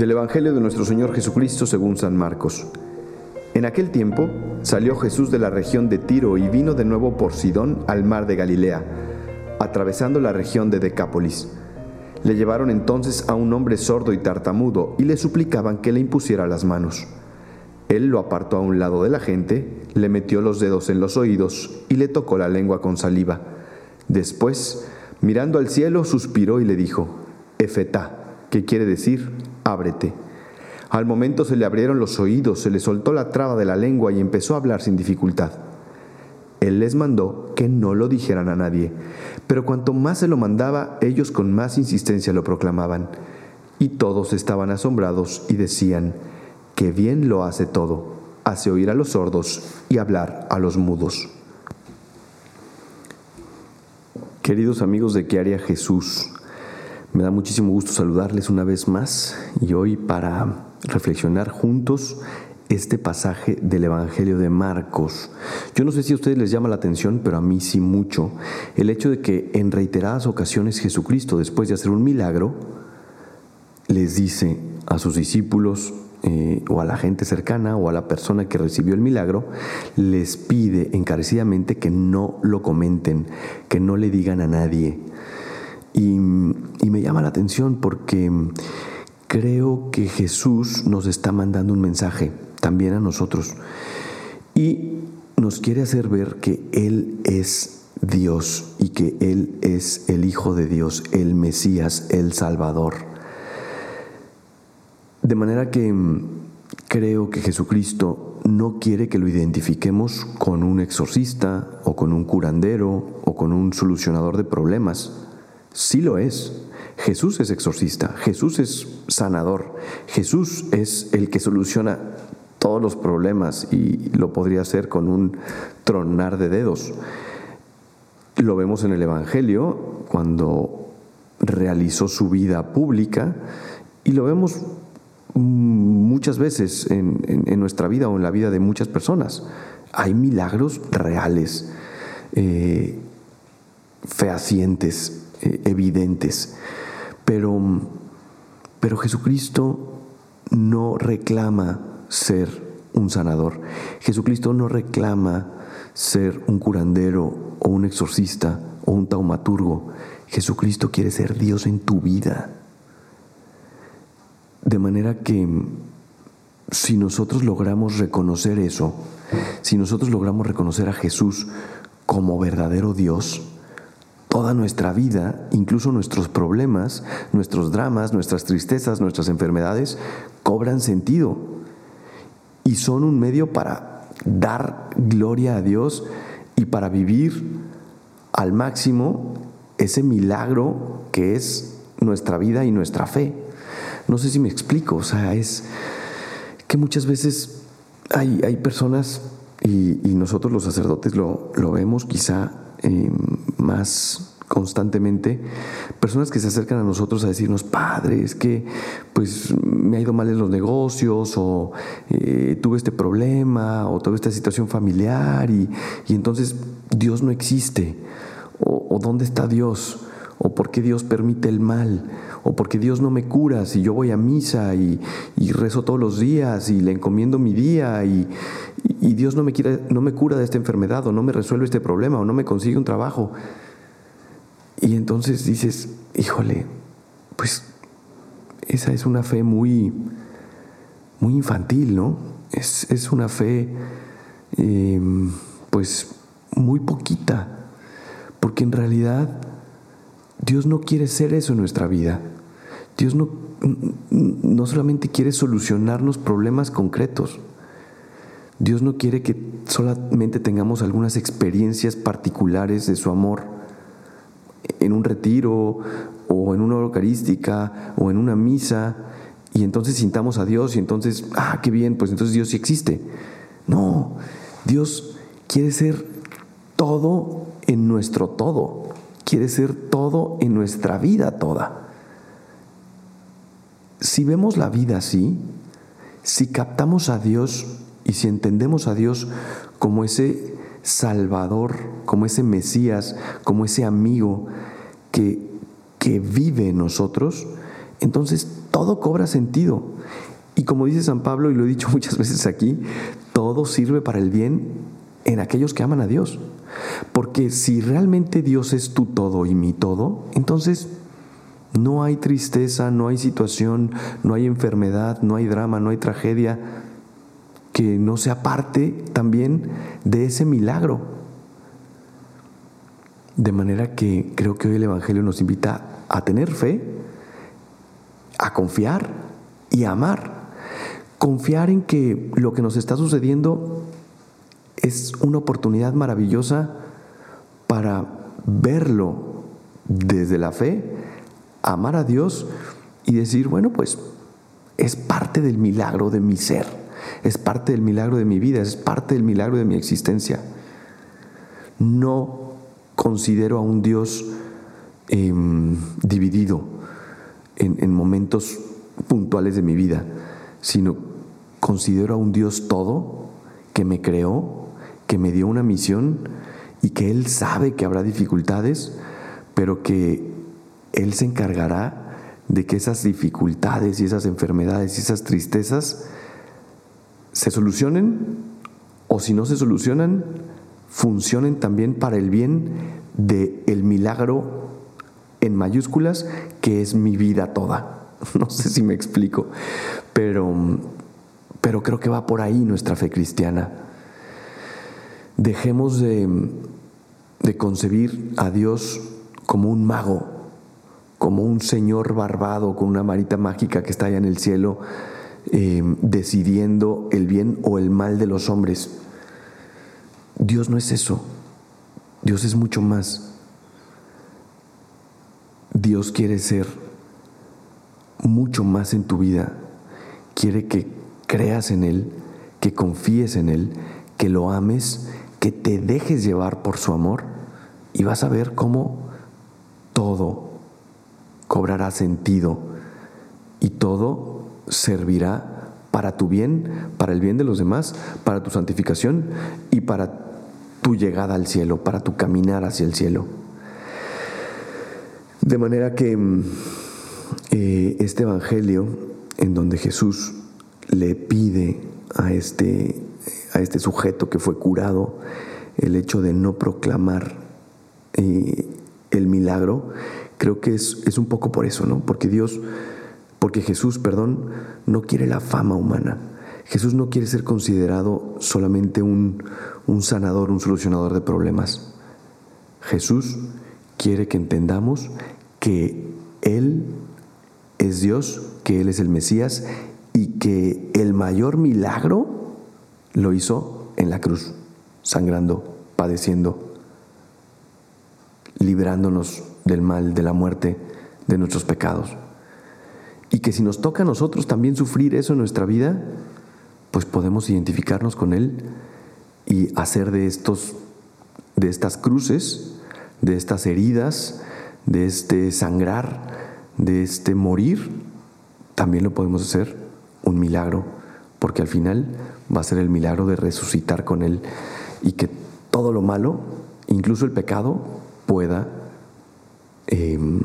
Del Evangelio de nuestro Señor Jesucristo según San Marcos. En aquel tiempo salió Jesús de la región de Tiro y vino de nuevo por Sidón al mar de Galilea, atravesando la región de Decápolis. Le llevaron entonces a un hombre sordo y tartamudo y le suplicaban que le impusiera las manos. Él lo apartó a un lado de la gente, le metió los dedos en los oídos y le tocó la lengua con saliva. Después, mirando al cielo, suspiró y le dijo, Efetá, que quiere decir, ábrete. Al momento se le abrieron los oídos, se le soltó la traba de la lengua y empezó a hablar sin dificultad. Él les mandó que no lo dijeran a nadie, pero cuanto más se lo mandaba, ellos con más insistencia lo proclamaban. Y todos estaban asombrados y decían, que bien lo hace todo, hace oír a los sordos y hablar a los mudos. Queridos amigos de ¿Qué haría Jesús? Me da muchísimo gusto saludarles una vez más y hoy para reflexionar juntos este pasaje del Evangelio de Marcos. Yo no sé si a ustedes les llama la atención, pero a mí sí mucho, el hecho de que en reiteradas ocasiones Jesucristo, después de hacer un milagro, les dice a sus discípulos eh, o a la gente cercana o a la persona que recibió el milagro, les pide encarecidamente que no lo comenten, que no le digan a nadie. Y, me llama la atención porque creo que Jesús nos está mandando un mensaje también a nosotros. Y nos quiere hacer ver que Él es Dios y que Él es el Hijo de Dios, el Mesías, el Salvador. De manera que creo que Jesucristo no quiere que lo identifiquemos con un exorcista o con un curandero o con un solucionador de problemas. Sí lo es. Jesús es exorcista, Jesús es sanador, Jesús es el que soluciona todos los problemas y lo podría hacer con un tronar de dedos. Lo vemos en el Evangelio cuando realizó su vida pública y lo vemos muchas veces en, nuestra vida o en la vida de muchas personas. Hay milagros reales, eh, fehacientes, eh, evidentes. Pero, pero Jesucristo no reclama ser un sanador. Jesucristo no reclama ser un curandero o un exorcista o un taumaturgo. Jesucristo quiere ser Dios en tu vida. De manera que si nosotros logramos reconocer eso, si nosotros logramos reconocer a Jesús como verdadero Dios, toda nuestra vida, incluso nuestros problemas, nuestros dramas, nuestras tristezas, nuestras enfermedades, cobran sentido y son un medio para dar gloria a Dios y para vivir al máximo ese milagro que es nuestra vida y nuestra fe. No sé si me explico, o sea, es que muchas veces hay, hay personas, y, nosotros los sacerdotes lo, lo vemos quizá eh, más constantemente. Personas que se acercan a nosotros a decirnos, padre, es que pues me ha ido mal en los negocios o eh, tuve este problema o tuve esta situación familiar y, entonces Dios no existe o, dónde está Dios o por qué Dios permite el mal o porque Dios no me cura si yo voy a misa y, rezo todos los días y le encomiendo mi día y, y Dios no me, quiere, no me cura de esta enfermedad o no me resuelve este problema o no me consigue un trabajo. Y entonces dices, híjole, pues esa es una fe muy, muy infantil, ¿no? Es, una fe, em, pues, muy poquita, porque en realidad Dios no quiere ser eso en nuestra vida. Dios no, no solamente quiere solucionarnos problemas concretos. Dios no quiere que solamente tengamos algunas experiencias particulares de su amor en un retiro o en una eucarística o en una misa y entonces sintamos a Dios y entonces, ah, qué bien, pues entonces Dios sí existe. No, Dios quiere ser todo en nuestro todo, quiere ser todo en nuestra vida toda. Si vemos la vida así, si captamos a Dios y si entendemos a Dios como ese Salvador, como ese Mesías, como ese amigo que, que vive en nosotros, entonces todo cobra sentido. Y como dice San Pablo, y lo he dicho muchas veces aquí, todo sirve para el bien en aquellos que aman a Dios. Porque si realmente Dios es tu todo y mi todo, entonces no hay tristeza, no hay situación, no hay enfermedad, no hay drama, no hay tragedia que no sea parte también de ese milagro. De manera que creo que hoy el Evangelio nos invita a tener fe, a confiar y a amar. Confiar en que lo que nos está sucediendo es una oportunidad maravillosa para verlo desde la fe, amar a Dios y decir, bueno, pues es parte del milagro de mi ser, es parte del milagro de mi vida, es parte del milagro de mi existencia. No considero a un Dios em, dividido en, en momentos puntuales de mi vida, sino considero a un Dios todo que me creó, que me dio una misión y que Él sabe que habrá dificultades, pero que Él se encargará de que esas dificultades y esas enfermedades y esas tristezas se solucionen o si no se solucionan, funcionen también para el bien del el milagro en mayúsculas que es mi vida toda. No sé si me explico, pero, pero creo que va por ahí nuestra fe cristiana Dejemos de, concebir a Dios como un mago, como un señor barbado con una marita mágica que está allá en el cielo eh, decidiendo el bien o el mal de los hombres. Dios no es eso. Dios es mucho más. Dios quiere ser mucho más en tu vida. Quiere que creas en Él, que confíes en Él, que lo ames que te dejes llevar por su amor y vas a ver cómo todo cobrará sentido y todo servirá para tu bien, para el bien de los demás, para tu santificación y para tu llegada al cielo, para tu caminar hacia el cielo. De manera que eh, este Evangelio, en donde Jesús le pide a este a este sujeto que fue curado, el hecho de no proclamar eh, el milagro, creo que es, es, un poco por eso, ¿no? Porque Dios, porque Jesús, perdón, no quiere la fama humana. Jesús no quiere ser considerado solamente un, un sanador, un solucionador de problemas. Jesús quiere que entendamos que Él es Dios, que Él es el Mesías y que el mayor milagro lo hizo en la cruz, sangrando, padeciendo, librándonos del mal, de la muerte, de nuestros pecados. Y que si nos toca a nosotros también sufrir eso en nuestra vida, pues podemos identificarnos con Él y hacer de estos, de estas cruces, de estas heridas, de este sangrar, de este morir, también lo podemos hacer un milagro, porque al final va a ser el milagro de resucitar con Él y que todo lo malo, incluso el pecado, pueda em,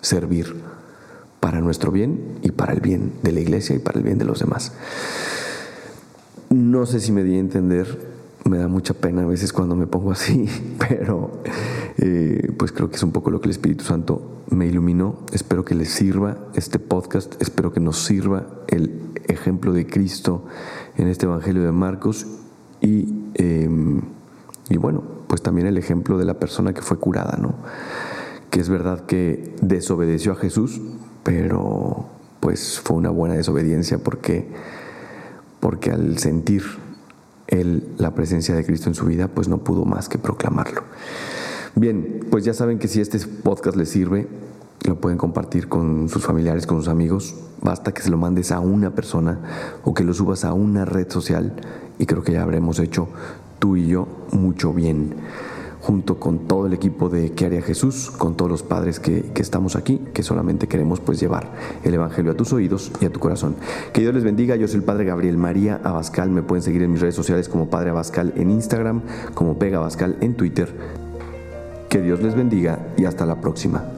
servir para nuestro bien y para el bien de la iglesia y para el bien de los demás. No sé si me di a entender, me da mucha pena a veces cuando me pongo así, pero eh, pues creo que es un poco lo que el Espíritu Santo me iluminó. Espero que les sirva este podcast, espero que nos sirva el ejemplo de Cristo en este Evangelio de Marcos y, em, y bueno, pues también el ejemplo de la persona que fue curada, ¿no? Que es verdad que desobedeció a Jesús, pero pues fue una buena desobediencia porque, porque al sentir él la presencia de Cristo en su vida, pues no pudo más que proclamarlo. Bien, pues ya saben que si este podcast les sirve, lo pueden compartir con sus familiares, con sus amigos. Basta que se lo mandes a una persona o que lo subas a una red social y creo que ya habremos hecho tú y yo mucho bien junto con todo el equipo de ¿Qué haría Jesús? Con todos los padres que, que, estamos aquí, que solamente queremos pues llevar el Evangelio a tus oídos y a tu corazón. Que Dios les bendiga, yo soy el Padre Gabriel María Abascal, me pueden seguir en mis redes sociales como Padre Abascal en Instagram, como Pega Abascal en Twitter. Que Dios les bendiga y hasta la próxima.